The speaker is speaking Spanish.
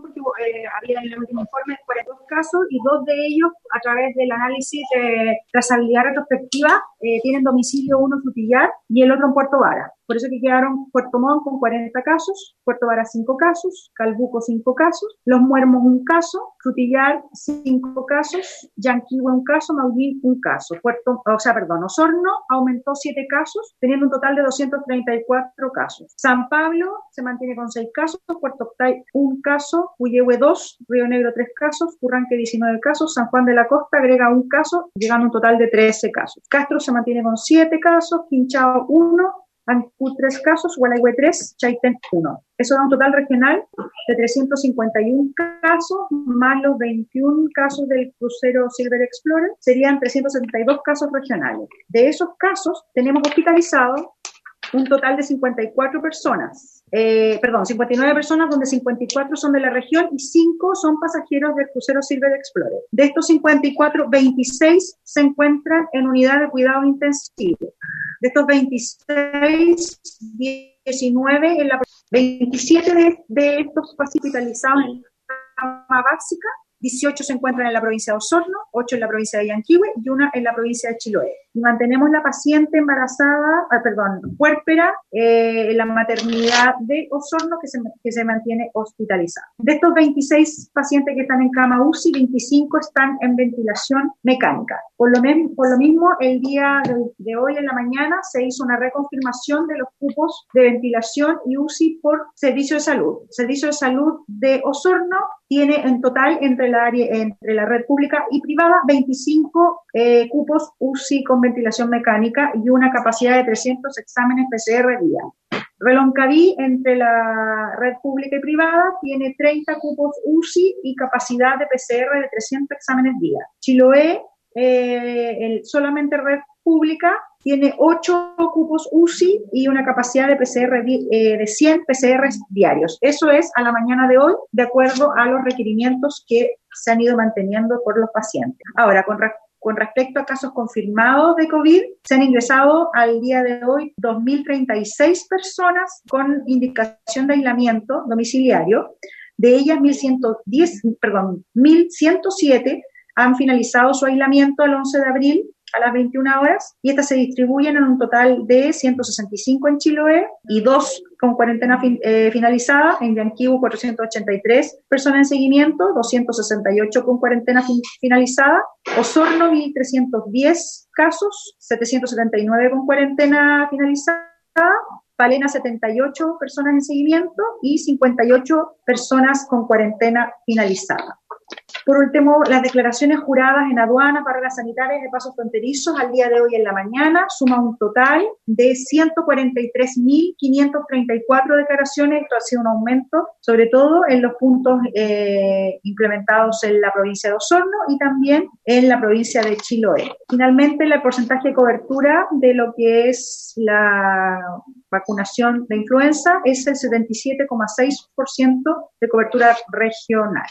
porque eh, había en el último informe 42 casos y dos de ellos, a través del análisis de trazabilidad retrospectiva, eh, tienen domicilio uno en Frutillar y el otro en Puerto Vara. Por eso que quedaron Puerto Montt con 40 casos, Puerto Vara 5 casos, Calbuco 5 casos, Los Muermos un caso, Frutillar 5 casos, Yanquihue un caso, Maullín un caso. Puerto, o sea, perdón, Osorno aumentó 7 casos, teniendo un total de 234 casos. San Pablo se mantiene con 6 casos, Puerto Octay un caso, Puyehue 2, Río Negro 3 casos, Curranque 19 casos, San Juan de la Costa agrega un caso, llegando a un total de 13 casos. Castro se mantiene con 7 casos, Quinchao 1, Ancú 3 casos, Gualeguay 3, Chaitén 1. Eso da un total regional de 351 casos, más los 21 casos del crucero Silver Explorer, serían 372 casos regionales. De esos casos, tenemos hospitalizados un total de 54 personas, eh, perdón, 59 personas, donde 54 son de la región y 5 son pasajeros del crucero Silver Explorer. De estos 54, 26 se encuentran en unidad de cuidado intensivo. De estos 26, 19 en la 27 de, de estos hospitalizados en cama básica 18 se encuentran en la provincia de Osorno, 8 en la provincia de Yanquihue y una en la provincia de Chiloé. Y mantenemos la paciente embarazada, ah, perdón, puérpera eh, en la maternidad de Osorno que se, que se mantiene hospitalizada. De estos 26 pacientes que están en cama UCI, 25 están en ventilación mecánica. Por lo, por lo mismo, el día de, de hoy en la mañana se hizo una reconfirmación de los cupos de ventilación y UCI por servicio de salud. Servicio de salud de Osorno tiene en total entre la, área, entre la red pública y privada 25 eh, cupos UCI con ventilación mecánica y una capacidad de 300 exámenes PCR día. Reloncaví, entre la red pública y privada, tiene 30 cupos UCI y capacidad de PCR de 300 exámenes día. Chiloé, eh, solamente red pública, tiene 8 cupos UCI y una capacidad de PCR eh, de 100 PCR diarios. Eso es a la mañana de hoy, de acuerdo a los requerimientos que se han ido manteniendo por los pacientes. Ahora, con, con respecto a casos confirmados de COVID, se han ingresado al día de hoy 2.036 personas con indicación de aislamiento domiciliario. De ellas, 1.110, perdón, 1.107 han finalizado su aislamiento el 11 de abril a las 21 horas y estas se distribuyen en un total de 165 en Chiloé y dos con cuarentena eh, finalizada, en Yanquibu 483 personas en seguimiento, 268 con cuarentena finalizada, Osorno 1310 casos, 779 con cuarentena finalizada, Palena 78 personas en seguimiento y 58 personas con cuarentena finalizada. Por último, las declaraciones juradas en aduanas, barreras sanitarias de pasos fronterizos al día de hoy en la mañana suma un total de 143.534 declaraciones. Esto ha sido un aumento, sobre todo en los puntos eh, implementados en la provincia de Osorno y también en la provincia de Chiloé. Finalmente, el porcentaje de cobertura de lo que es la vacunación de influenza es el 77,6% de cobertura regional.